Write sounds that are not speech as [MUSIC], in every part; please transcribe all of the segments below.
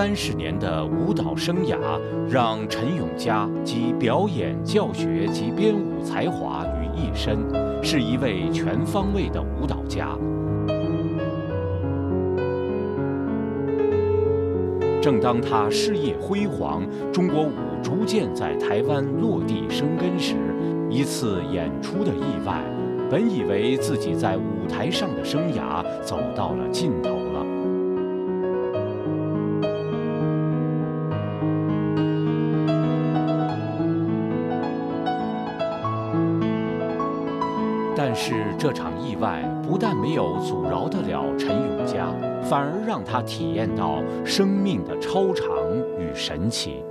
三十年的舞蹈生涯，让陈永嘉集表演、教学及编舞才华于一身，是一位全方位的舞蹈家。正当他事业辉煌，中国舞逐渐在台湾落地生根时，一次演出的意外，本以为自己在舞台上的生涯走到了尽头是这场意外不但没有阻挠得了陈永嘉，反而让他体验到生命的超长与神奇。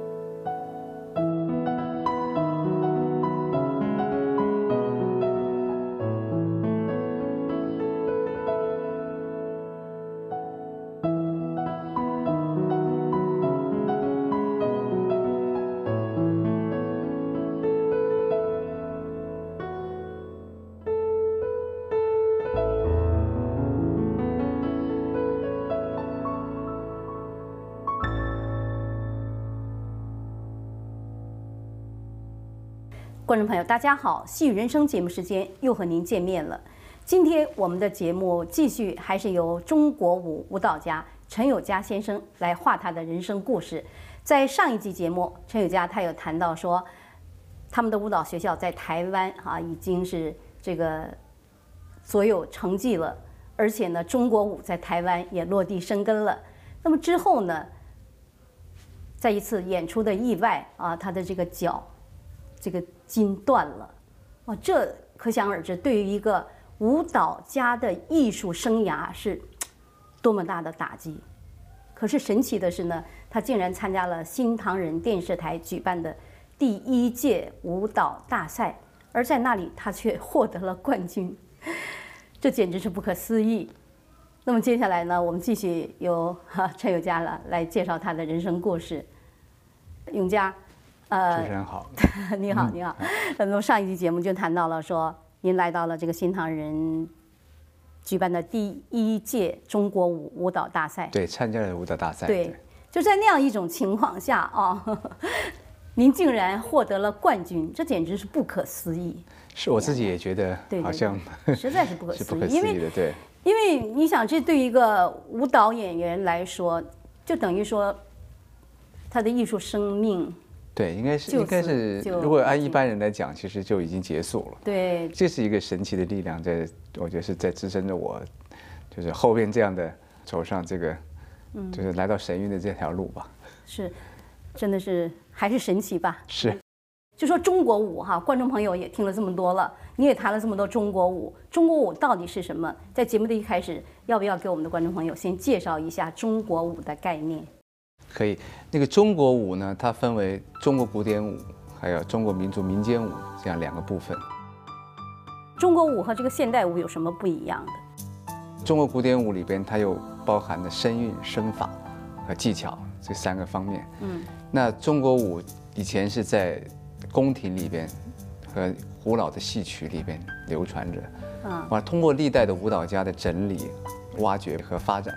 观众朋友，大家好！戏语人生节目时间又和您见面了。今天我们的节目继续还是由中国舞舞蹈家陈友嘉先生来画他的人生故事。在上一集节目，陈友嘉他有谈到说，他们的舞蹈学校在台湾啊已经是这个所有成绩了，而且呢，中国舞在台湾也落地生根了。那么之后呢，在一次演出的意外啊，他的这个脚。这个筋断了，哇，这可想而知，对于一个舞蹈家的艺术生涯是多么大的打击。可是神奇的是呢，他竟然参加了新唐人电视台举办的第一届舞蹈大赛，而在那里他却 [LAUGHS] 获得了冠军，这简直是不可思议。那么接下来呢，我们继续由 [LAUGHS] 陈友佳了来介绍他的人生故事，永嘉。呃，主持人好，[LAUGHS] 你好，你好。那么上一期节目就谈到了说，您来到了这个新唐人举办的第一届中国舞舞蹈大赛，对，参加了舞蹈大赛。对，就在那样一种情况下啊，[LAUGHS] 您竟然获得了冠军，这简直是不可思议。是我自己也觉得，好像实在是不可 [LAUGHS] 思议，因为对，因为你想，这对一个舞蹈演员来说，就等于说他的艺术生命。对，应该是应该是，如果按一般人来讲，其实就已经结束了。对，这是一个神奇的力量，在我觉得是在支撑着我，就是后边这样的走上这个，就是来到神韵的这条路吧。是，真的是还是神奇吧？是。就说中国舞哈，观众朋友也听了这么多了，你也谈了这么多中国舞，中国舞到底是什么？在节目的一开始，要不要给我们的观众朋友先介绍一下中国舞的概念？可以，那个中国舞呢，它分为中国古典舞，还有中国民族民间舞这样两个部分。中国舞和这个现代舞有什么不一样的？中国古典舞里边，它有包含的声韵、身法和技巧这三个方面。嗯，那中国舞以前是在宫廷里边和古老的戏曲里边流传着，嗯，完通过历代的舞蹈家的整理、挖掘和发展。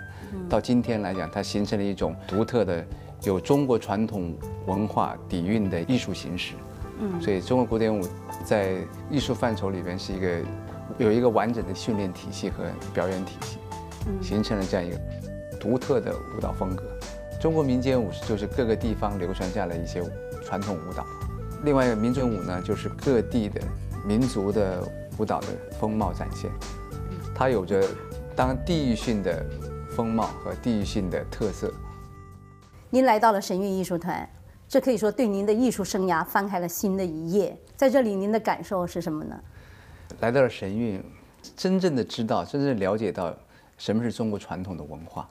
到今天来讲，它形成了一种独特的、有中国传统文化底蕴的艺术形式。嗯，所以中国古典舞在艺术范畴里边是一个有一个完整的训练体系和表演体系，形成了这样一个独特的舞蹈风格。中国民间舞就是各个地方流传下来一些传统舞蹈。另外一个民族舞呢，就是各地的民族的舞蹈的风貌展现，它有着当地域性的。风貌和地域性的特色。您来到了神韵艺术团，这可以说对您的艺术生涯翻开了新的一页。在这里，您的感受是什么呢？来到了神韵，真正的知道，真正了解到什么是中国传统的文化。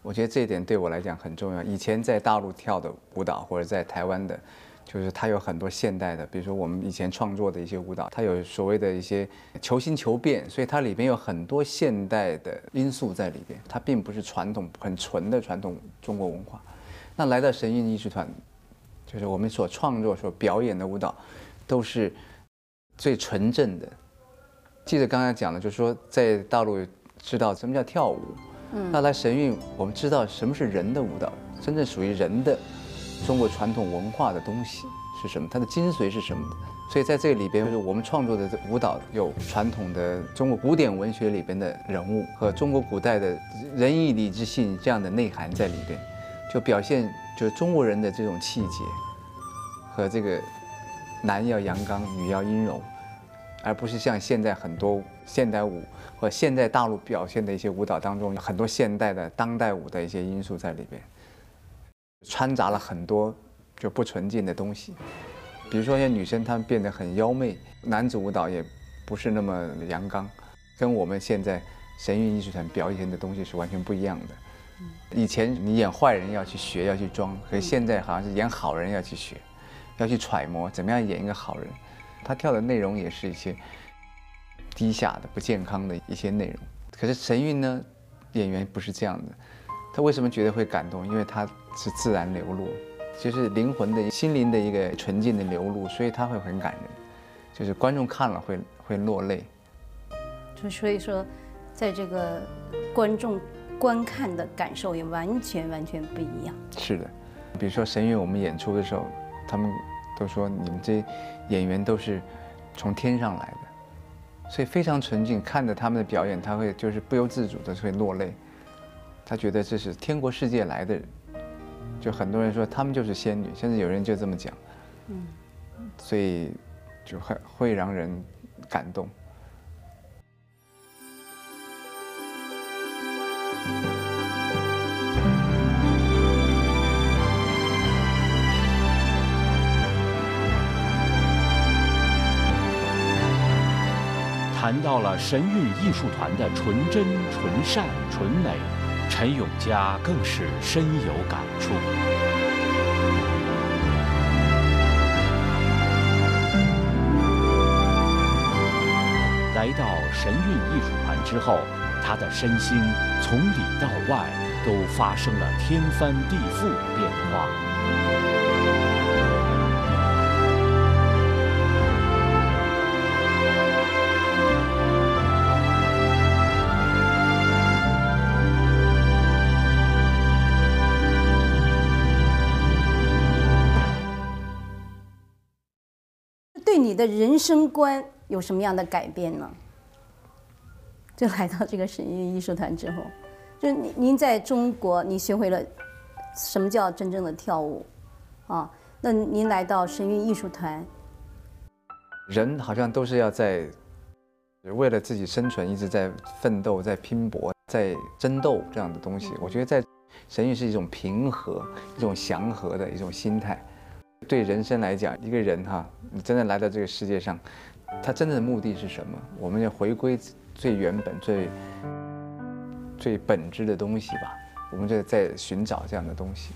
我觉得这一点对我来讲很重要。以前在大陆跳的舞蹈，或者在台湾的。就是它有很多现代的，比如说我们以前创作的一些舞蹈，它有所谓的一些求新求变，所以它里边有很多现代的因素在里边，它并不是传统很纯的传统中国文化。那来到神韵艺术团，就是我们所创作、所表演的舞蹈，都是最纯正的。记得刚才讲的，就是说在大陆知道什么叫跳舞，嗯，那来神韵，我们知道什么是人的舞蹈，真正属于人的中国传统文化的东西是什么？它的精髓是什么？所以在这里边，就是我们创作的舞蹈有传统的中国古典文学里边的人物和中国古代的仁义礼智信这样的内涵在里边，就表现就是中国人的这种气节和这个男要阳刚，女要阴柔，而不是像现在很多现代舞和现在大陆表现的一些舞蹈当中有很多现代的当代舞的一些因素在里边，掺杂了很多就不纯净的东西。比如说，像女生她们变得很妖媚，男子舞蹈也不是那么阳刚，跟我们现在神韵艺术团表演的东西是完全不一样的。以前你演坏人要去学，要去装，可是现在好像是演好人要去学，要去揣摩怎么样演一个好人。他跳的内容也是一些低下的、不健康的一些内容。可是神韵呢，演员不是这样的，他为什么觉得会感动？因为他是自然流露。就是灵魂的心灵的一个纯净的流露，所以他会很感人，就是观众看了会会落泪。就所以说，在这个观众观看的感受也完全完全不一样。是的，比如说神韵，我们演出的时候，他们都说你们这演员都是从天上来的，所以非常纯净。看着他们的表演，他会就是不由自主的会落泪，他觉得这是天国世界来的人。就很多人说他们就是仙女，甚至有人就这么讲，嗯，所以就很会让人感动。谈到了神韵艺术团的纯真、纯善、纯美。陈永嘉更是深有感触。来到神韵艺术团之后，他的身心从里到外都发生了天翻地覆的变化。你的人生观有什么样的改变呢？就来到这个神韵艺术团之后，就您您在中国，你学会了什么叫真正的跳舞啊？那您来到神韵艺术团，人好像都是要在为了自己生存，一直在奋斗、在拼搏、在争斗这样的东西。我觉得在神韵是一种平和、一种祥和的一种心态。对人生来讲，一个人哈，你真的来到这个世界上，他真正的目的是什么？我们要回归最原本、最最本质的东西吧。我们就在寻找这样的东西。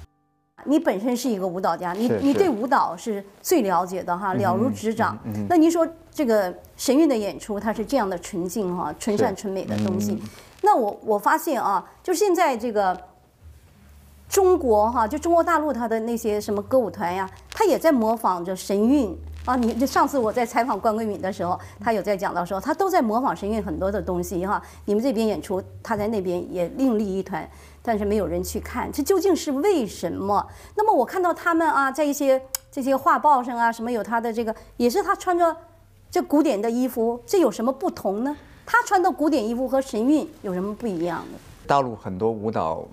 你本身是一个舞蹈家，你你对舞蹈是最了解的哈，了如指掌。那您说这个神韵的演出，它是这样的纯净哈、纯善纯美的东西。那我我发现啊，就现在这个。中国哈，就中国大陆，它的那些什么歌舞团呀，他也在模仿着神韵啊。你就上次我在采访关桂敏的时候，他有在讲到说，他都在模仿神韵很多的东西哈。你们这边演出，他在那边也另立一团，但是没有人去看，这究竟是为什么？那么我看到他们啊，在一些这些画报上啊，什么有他的这个，也是他穿着这古典的衣服，这有什么不同呢？他穿的古典衣服和神韵有什么不一样的？大陆很多舞蹈。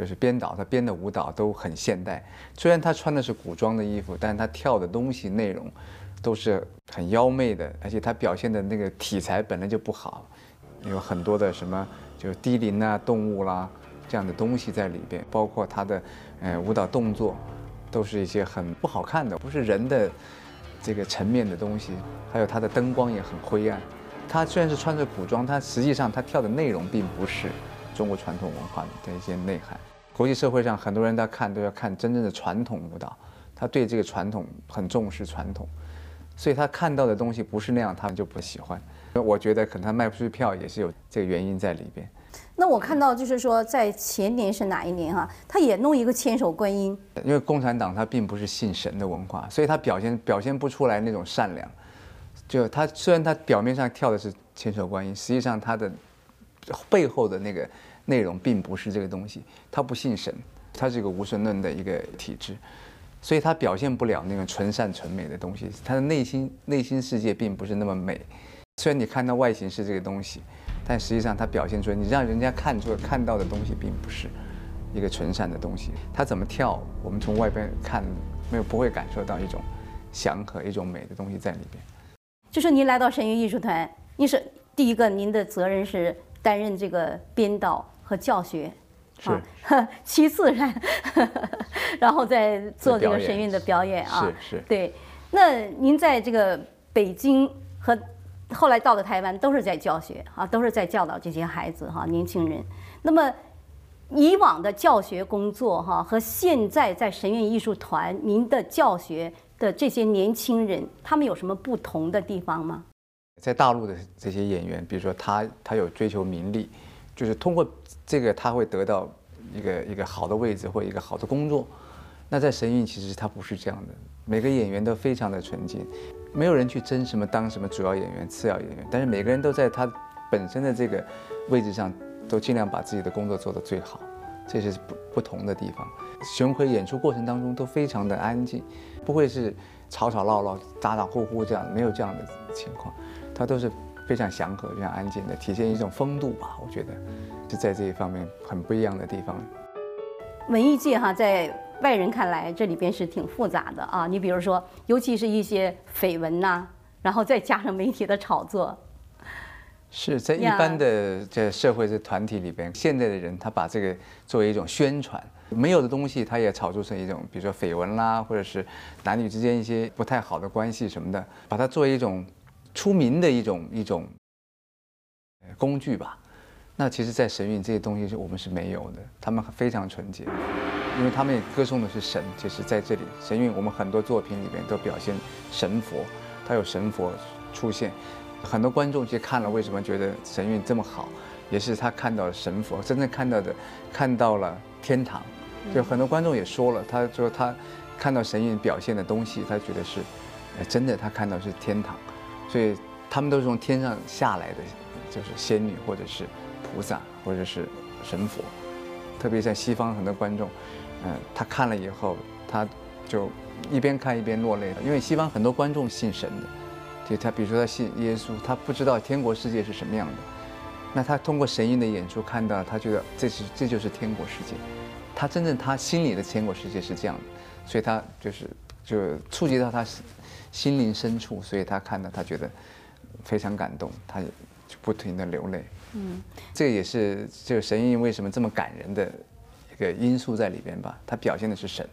就是编导，他编的舞蹈都很现代。虽然他穿的是古装的衣服，但是他跳的东西内容都是很妖媚的，而且他表现的那个题材本来就不好，有很多的什么就是低龄啊、动物啦这样的东西在里边，包括他的呃舞蹈动作都是一些很不好看的，不是人的这个层面的东西。还有他的灯光也很灰暗。他虽然是穿着古装，他实际上他跳的内容并不是中国传统文化的一些内涵。国际社会上很多人他看，都要看真正的传统舞蹈，他对这个传统很重视传统，所以他看到的东西不是那样，他们就不喜欢。我觉得可能他卖不出去票也是有这个原因在里边。那我看到就是说，在前年是哪一年哈，他也弄一个千手观音。因为共产党他并不是信神的文化，所以他表现表现不出来那种善良。就他虽然他表面上跳的是千手观音，实际上他的背后的那个内容并不是这个东西，他不信神，他是一个无神论的一个体制，所以他表现不了那种纯善纯美的东西，他的内心内心世界并不是那么美。虽然你看到外形是这个东西，但实际上他表现出来，你让人家看出来看到的东西并不是一个纯善的东西。他怎么跳，我们从外边看没有不会感受到一种祥和、一种美的东西在里边。就是您来到神韵艺术团，您是第一个，您的责任是担任这个编导和教学，是啊，[LAUGHS] 其次然然后再做这个神韵的表演啊，是是对。那您在这个北京和后来到了台湾，都是在教学啊，都是在教导这些孩子哈、年轻人。那么以往的教学工作哈和现在在神韵艺术团您的教学的这些年轻人，他们有什么不同的地方吗？在大陆的这些演员，比如说他他有追求名利，就是通过这个他会得到一个一个好的位置或一个好的工作。那在神韵其实他不是这样的，每个演员都非常的纯净，没有人去争什么当什么主要演员、次要演员，但是每个人都在他本身的这个位置上，都尽量把自己的工作做得最好，这是不不同的地方。巡回演出过程当中都非常的安静，不会是吵吵闹闹、打打呼呼这样，没有这样的情况，他都是非常祥和、非常安静的，体现一种风度吧。我觉得是在这一方面很不一样的地方。文艺界哈，在外人看来，这里边是挺复杂的啊。你比如说，尤其是一些绯闻呐、然后再加上媒体的炒作，是在一般的这社会这团体里边，现在的人他把这个作为一种宣传，没有的东西他也炒作成一种，比如说绯闻啦，或者是男女之间一些不太好的关系什么的，把它作为一种出名的一种一种工具吧。那其实，在神韵这些东西是我们是没有的，他们非常纯洁，因为他们也歌颂的是神。就是在这里，神韵我们很多作品里面都表现神佛，它有神佛出现。很多观众去看了，为什么觉得神韵这么好，也是他看到神佛，真正看到的，看到了天堂。就很多观众也说了，他说他看到神韵表现的东西，他觉得是，真的，他看到是天堂，所以他们都是从天上下来的，就是仙女或者是菩萨或者是神佛，特别在西方很多观众，嗯、他看了以后，他就一边看一边落泪了，因为西方很多观众信神的。就他，比如说他信耶稣，他不知道天国世界是什么样的，那他通过神韵的演出看到，他觉得这是这就是天国世界，他真正他心里的天国世界是这样的，所以他就是就触及到他心心灵深处，所以他看到他觉得非常感动，他也就不停的流泪。嗯，这也是这个神韵为什么这么感人的一个因素在里边吧，他表现的是神。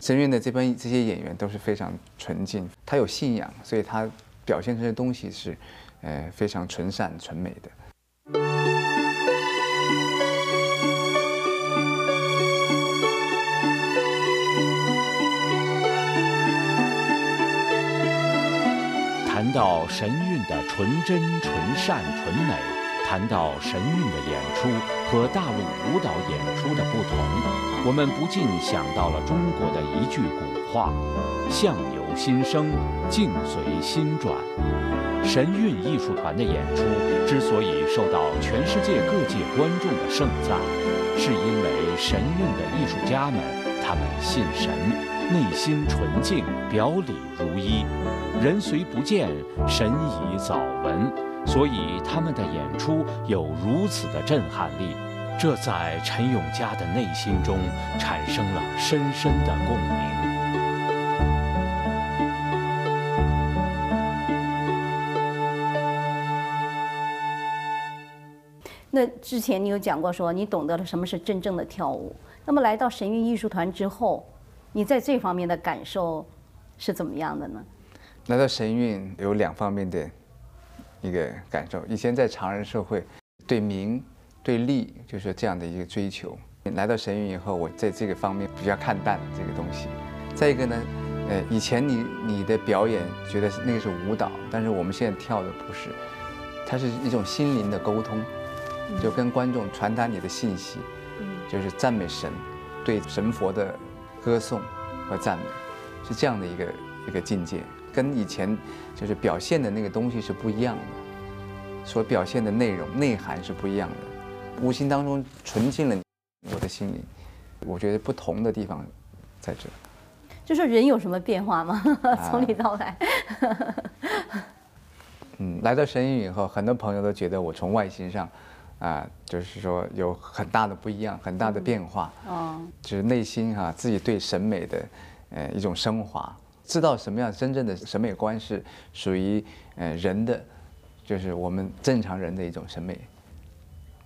神韵的这帮这些演员都是非常纯净，他有信仰，所以他表现出来的东西是，呃，非常纯善纯美的。谈到神韵的纯真、纯善、纯美，谈到神韵的演出和大陆舞蹈演出的不同，我们不禁想到了中国的一句古话：“相由心生，境随心转。”神韵艺术团的演出之所以受到全世界各界观众的盛赞，是因为神韵的艺术家们，他们信神，内心纯净，表里如一。人虽不见，神已早闻，所以他们的演出有如此的震撼力，这在陈永嘉的内心中产生了深深的共鸣。那之前你有讲过说你懂得了什么是真正的跳舞，那么来到神韵艺术团之后，你在这方面的感受是怎么样的呢？来到神韵有两方面的一个感受。以前在常人社会，对名、对利，就是这样的一个追求。来到神韵以后，我在这个方面比较看淡这个东西。再一个呢，呃，以前你你的表演觉得那个是舞蹈，但是我们现在跳的不是，它是一种心灵的沟通，就跟观众传达你的信息，就是赞美神，对神佛的歌颂和赞美，是这样的一个一个境界，跟以前就是表现的那个东西是不一样的，所表现的内容内涵是不一样的。无形当中纯净了我的心灵。我觉得不同的地方在这。就是人有什么变化吗？[LAUGHS] 从里到外。[LAUGHS] 嗯，来到神韵以后，很多朋友都觉得我从外形上，啊，就是说有很大的不一样，很大的变化。哦。就是内心哈，自己对审美的，呃，一种升华，知道什么样真正的审美观是属于呃人的，就是我们正常人的一种审美。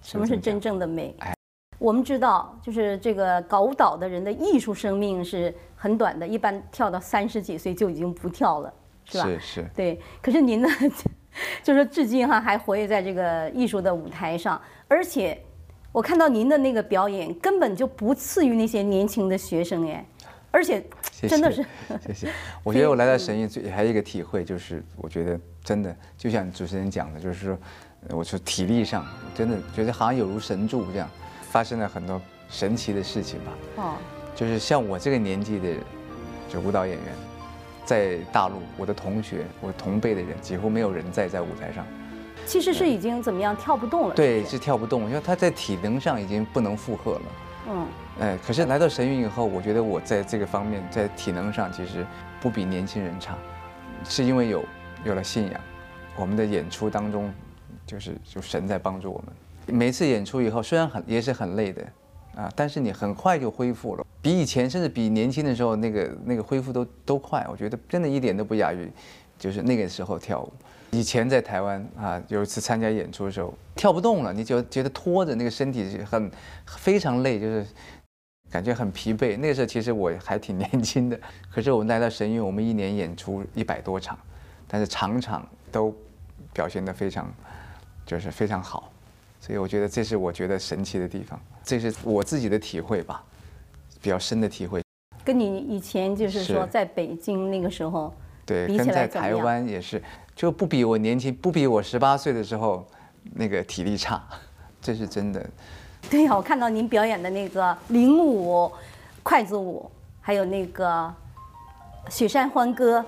什么是真正的美？哎，我们知道，就是这个搞舞蹈的人的艺术生命是很短的，一般跳到三十几岁就已经不跳了，是吧？是是。对，可是您呢？[LAUGHS] 就是至今哈还活跃在这个艺术的舞台上，而且我看到您的那个表演根本就不次于那些年轻的学生哎，而且真的是谢谢。我觉得我来到神韵最还有一个体会就是，我觉得真的就像主持人讲的，就是说，我说体力上真的觉得好像有如神助这样，发生了很多神奇的事情吧。哦，就是像我这个年纪的就舞蹈演员。在大陆，我的同学，我同辈的人，几乎没有人在在舞台上。其实是已经怎么样跳不动了？对，是跳不动，因为他在体能上已经不能负荷了。嗯，哎，可是来到神韵以后，我觉得我在这个方面，在体能上其实不比年轻人差，是因为有有了信仰。我们的演出当中，就是就神在帮助我们。每次演出以后，虽然很也是很累的。啊！但是你很快就恢复了，比以前甚至比年轻的时候那个那个恢复都都快。我觉得真的一点都不亚于，就是那个时候跳舞。以前在台湾啊，有一次参加演出的时候跳不动了，你就觉得拖着那个身体很非常累，就是感觉很疲惫。那个时候其实我还挺年轻的，[LAUGHS] 可是我们来到神韵，我们一年演出一百多场，但是场场都表现得非常，就是非常好。所以我觉得这是我觉得神奇的地方，这是我自己的体会吧，比较深的体会。跟你以前就是说在北京那个时候，对，跟在台湾也是，就不比我年轻，不比我十八岁的时候那个体力差，[LAUGHS] 这是真的。对呀，我看到您表演的那个领舞、筷子舞，还有那个雪山欢歌，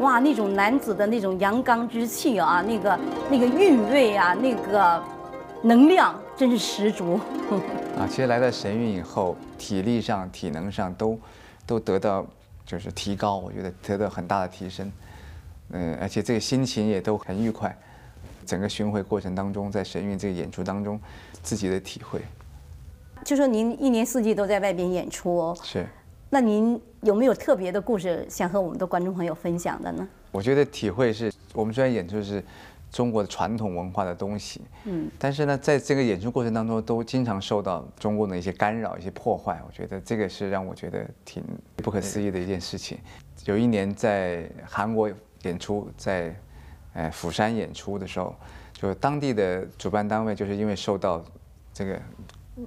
哇，那种男子的那种阳刚之气啊，那个那个韵味啊，那个。能量真是十足 [LAUGHS] 啊！其实来到神韵以后，体力上、体能上都都得到就是提高，我觉得得到很大的提升。嗯，而且这个心情也都很愉快。整个巡回过程当中，在神韵这个演出当中，自己的体会。就说您一年四季都在外边演出哦，是。那您有没有特别的故事想和我们的观众朋友分享的呢？我觉得体会是我们虽然演出是。中国的传统文化的东西，嗯，但是呢，在这个演出过程当中，都经常受到中共的一些干扰、一些破坏。我觉得这个是让我觉得挺不可思议的一件事情。有一年在韩国演出，在呃釜山演出的时候，就当地的主办单位就是因为受到这个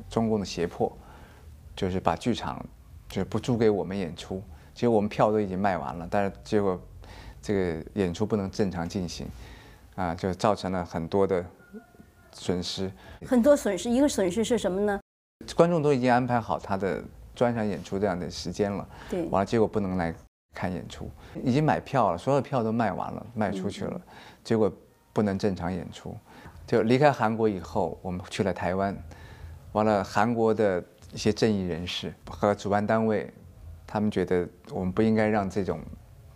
中共的胁迫，就是把剧场就是不租给我们演出。其实我们票都已经卖完了，但是结果这个演出不能正常进行。啊，就造成了很多的损失，很多损失。一个损失是什么呢？观众都已经安排好他的专场演出这样的时间了，对，完了结果不能来看演出，已经买票了，所有票都卖完了，卖出去了，结果不能正常演出。就离开韩国以后，我们去了台湾，完了韩国的一些正义人士和主办单位，他们觉得我们不应该让这种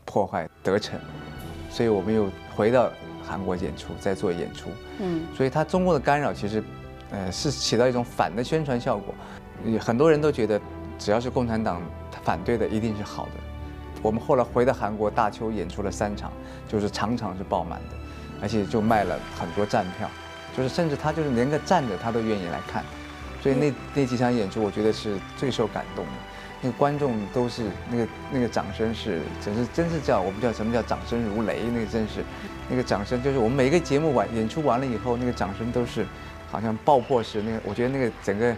破坏得逞，所以我们又回到。韩国演出在做演出，嗯，所以他中国的干扰其实，呃，是起到一种反的宣传效果。很多人都觉得，只要是共产党反对的，一定是好的。我们后来回到韩国，大邱演出了三场，就是场场是爆满的，而且就卖了很多站票，就是甚至他就是连个站着他都愿意来看。所以那那几场演出，我觉得是最受感动的。那个观众都是那个那个掌声是，真是真是叫我们叫什么叫掌声如雷，那个真是。那个掌声就是我们每一个节目完演出完了以后，那个掌声都是好像爆破式。那个我觉得那个整个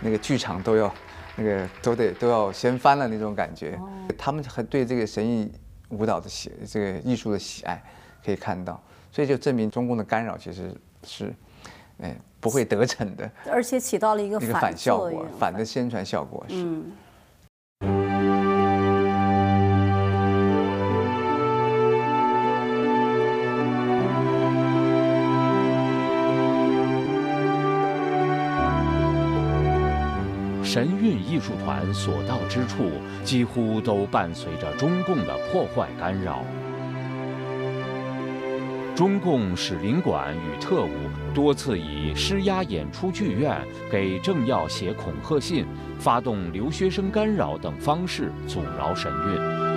那个剧场都要那个都得都要掀翻了那种感觉。他们很对这个神韵舞蹈的喜，这个艺术的喜爱可以看到，所以就证明中共的干扰其实是哎不会得逞的，而且起到了一个反效果，反的宣传效果是。神韵艺术团所到之处，几乎都伴随着中共的破坏干扰。中共使领馆与特务多次以施压演出剧院、给政要写恐吓信、发动留学生干扰等方式阻挠神韵。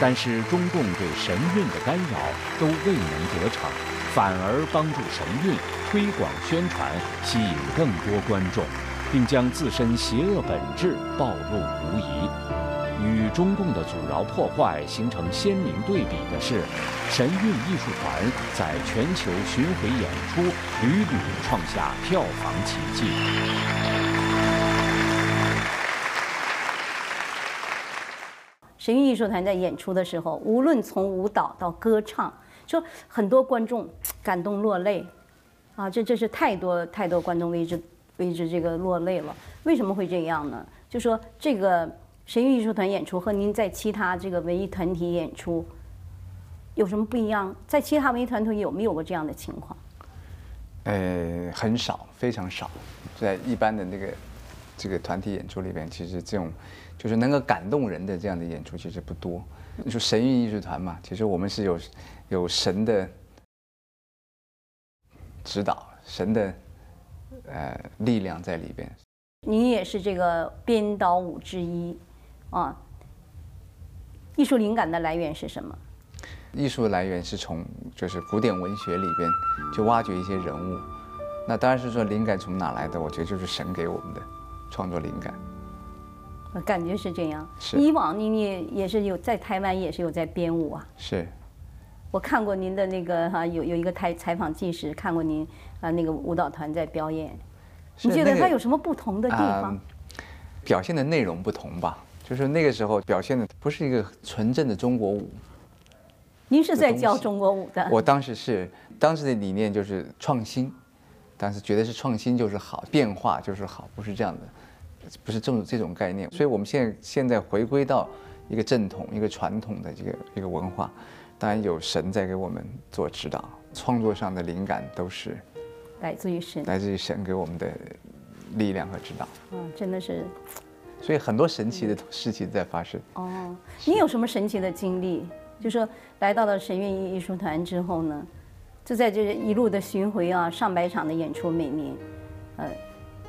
但是中共对神韵的干扰都未能得逞，反而帮助神韵推广宣传，吸引更多观众，并将自身邪恶本质暴露无遗。与中共的阻挠破坏形成鲜明对比的是，神韵艺术团在全球巡回演出屡屡创下票房奇迹。神韵艺术团在演出的时候，无论从舞蹈到歌唱，说很多观众感动落泪，啊，这这是太多太多观众为之为之这个落泪了。为什么会这样呢？就说这个。神韵艺术团演出和您在其他这个文艺团体演出有什么不一样？在其他文艺团体有没有过这样的情况？呃，很少，非常少。在一般的那个这个团体演出里边，其实这种就是能够感动人的这样的演出其实不多。你说神韵艺术团嘛，其实我们是有有神的指导，神的呃力量在里边。您也是这个编导舞之一。啊，艺术灵感的来源是什么？艺术的来源是从就是古典文学里边去挖掘一些人物，那当然是说灵感从哪来的？我觉得就是神给我们的创作灵感。感觉是这样。是。以往您也也是有在台湾也是有在编舞啊。是。我看过您的那个哈有有一个台采访纪实，看过您啊那个舞蹈团在表演。你觉得它有什么不同的地方？表现的内容不同吧。就是那个时候表现的不是一个纯正的中国舞。您是在教中国舞的？我当时是，当时的理念就是创新，当时觉得是创新就是好，变化就是好，不是这样的，不是这种这种概念。所以我们现在现在回归到一个正统、一个传统的这个一个文化，当然有神在给我们做指导，创作上的灵感都是来自于神，来自于神给我们的力量和指导。嗯，真的是。所以很多神奇的事情在发生。哦，你有什么神奇的经历？就说来到了神韵艺艺术团之后呢，就在这一路的巡回啊，上百场的演出每年，呃，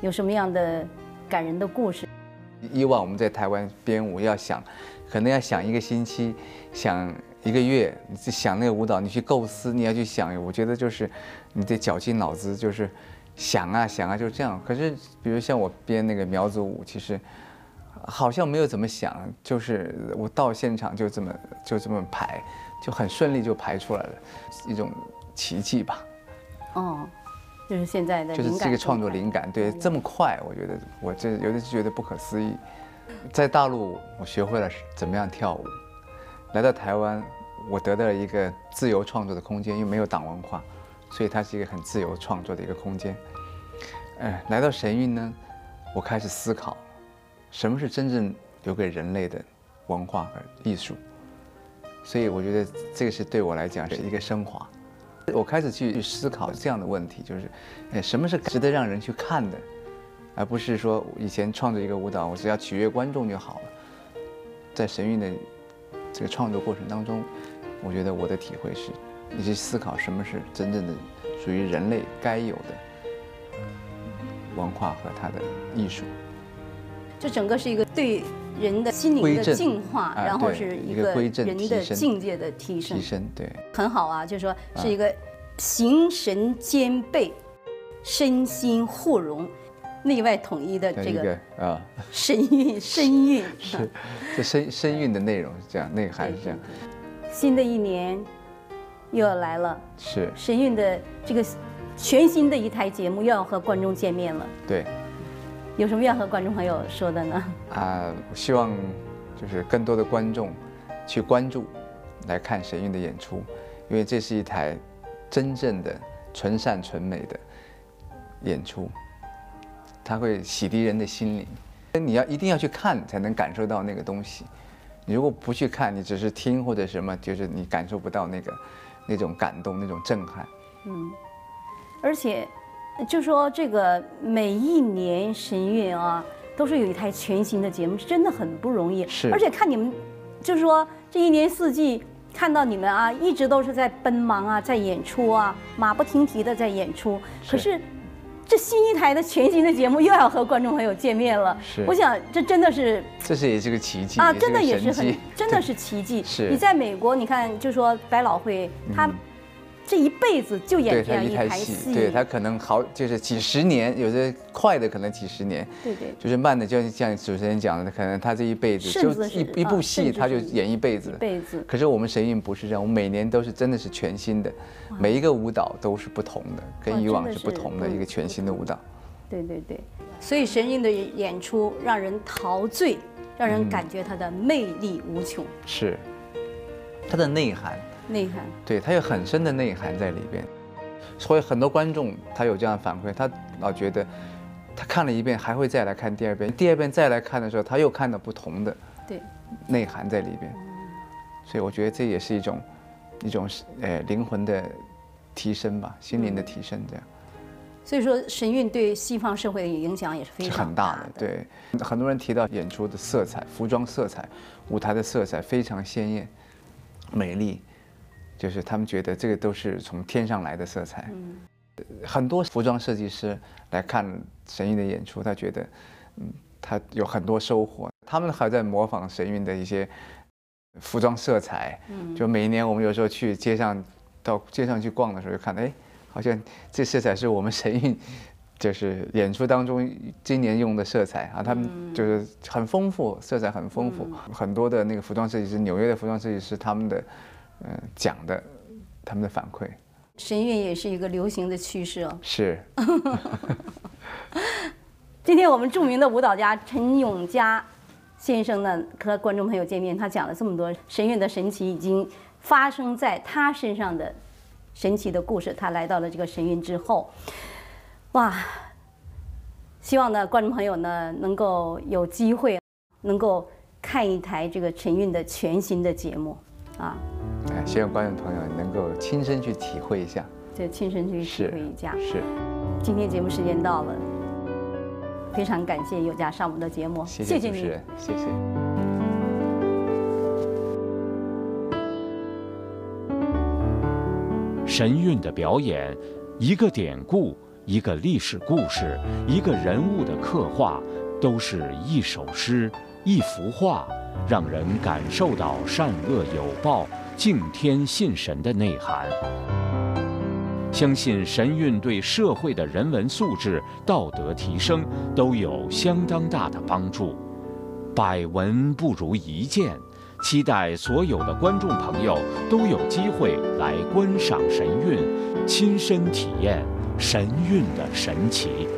有什么样的感人的故事？以往我们在台湾编舞要想，可能要想一个星期，想一个月，你去想那个舞蹈，你去构思，你要去想，我觉得就是你得绞尽脑汁，就是想啊想啊，就是这样。可是比如像我编那个苗族舞，其实。好像没有怎么想，就是我到现场就这么就这么排，就很顺利就排出来了，一种奇迹吧。哦，就是现在的就是这个创作灵感，对，这么快，我觉得我这有的是觉得不可思议。在大陆我学会了怎么样跳舞，来到台湾，我得到了一个自由创作的空间，因为没有党文化，所以它是一个很自由创作的一个空间。哎，来到神韵呢，我开始思考。什么是真正留给人类的文化和艺术？所以我觉得这个是对我来讲是一个升华。我开始去思考这样的问题，就是，哎，什么是值得让人去看的，而不是说以前创作一个舞蹈，我只要取悦观众就好了。在神韵的这个创作过程当中，我觉得我的体会是，你去思考什么是真正的属于人类该有的文化和它的艺术。这整个是一个对人的心灵的净化，然后是一个人的境界的提升。提升，对，很好啊，就是说是一个形神兼备、身心互融、内外统一的这个啊身韵 [LAUGHS] 身韵。是，这身身韵的内容是这样，内涵是这样。新的一年又要来了，是神韵的这个全新的一台节目又要和观众见面了。对。有什么要和观众朋友说的呢？啊，我希望就是更多的观众去关注、来看神韵的演出，因为这是一台真正的纯善纯美的演出，它会洗涤人的心灵。你要一定要去看，才能感受到那个东西。你如果不去看，你只是听或者什么，就是你感受不到那个那种感动、那种震撼。嗯，而且就说这个每一年神韵啊，都是有一台全新的节目，真的很不容易。是而且看你们，就是说这一年四季。看到你们啊，一直都是在奔忙啊，在演出啊，马不停蹄的在演出。可是，这新一台的全新的节目又要和观众朋友见面了。是，我想这真的是，这是也是个奇迹啊，真的也是很，真的是奇迹。是，你在美国，你看，就说百老汇，他。这一辈子就演这样一台戏，对他可能好就是几十年，有的快的可能几十年，对对，就是慢的，就像主持人讲的，可能他这一辈子就一一部戏他就演一辈子，一辈子。可是我们神韵不是这样，我们每年都是真的是全新的，每一个舞蹈都是不同的，跟以往是不同的一个全新的舞蹈。对对对，所以神韵的演出让人陶醉，让人感觉它的魅力无穷。是，它的内涵。内涵，对他有很深的内涵在里边，所以很多观众他有这样反馈，他老觉得他看了一遍还会再来看第二遍，第二遍再来看的时候他又看到不同的对内涵在里边，所以我觉得这也是一种一种呃灵魂的提升吧，心灵的提升这样。所以说神韵对西方社会的影响也是非常大的。对，很多人提到演出的色彩、服装色彩、舞台的色彩非常鲜艳、美丽。就是他们觉得这个都是从天上来的色彩，很多服装设计师来看神韵的演出，他觉得，嗯，他有很多收获。他们还在模仿神韵的一些服装色彩，就每一年我们有时候去街上到街上去逛的时候，就看到，哎，好像这色彩是我们神韵就是演出当中今年用的色彩。啊，他们就是很丰富，色彩很丰富，很多的那个服装设计师，纽约的服装设计师，他们的。嗯，讲的他们的反馈，神韵也是一个流行的趋势哦。是。[LAUGHS] 今天我们著名的舞蹈家陈永嘉先生呢，和观众朋友见面，他讲了这么多神韵的神奇，已经发生在他身上的神奇的故事。他来到了这个神韵之后，哇！希望呢，观众朋友呢，能够有机会能够看一台这个陈韵的全新的节目啊。希望观众朋友能够亲身去体会一下，对，亲身去体会一下。是。今天节目时间到了，非常感谢有家上我们的节目，谢谢主持人，谢谢。神韵的表演，一个典故，一个历史故事，一个人物的刻画，都是一首诗，一幅画。让人感受到善恶有报、敬天信神的内涵。相信神韵对社会的人文素质、道德提升都有相当大的帮助。百闻不如一见，期待所有的观众朋友都有机会来观赏神韵，亲身体验神韵的神奇。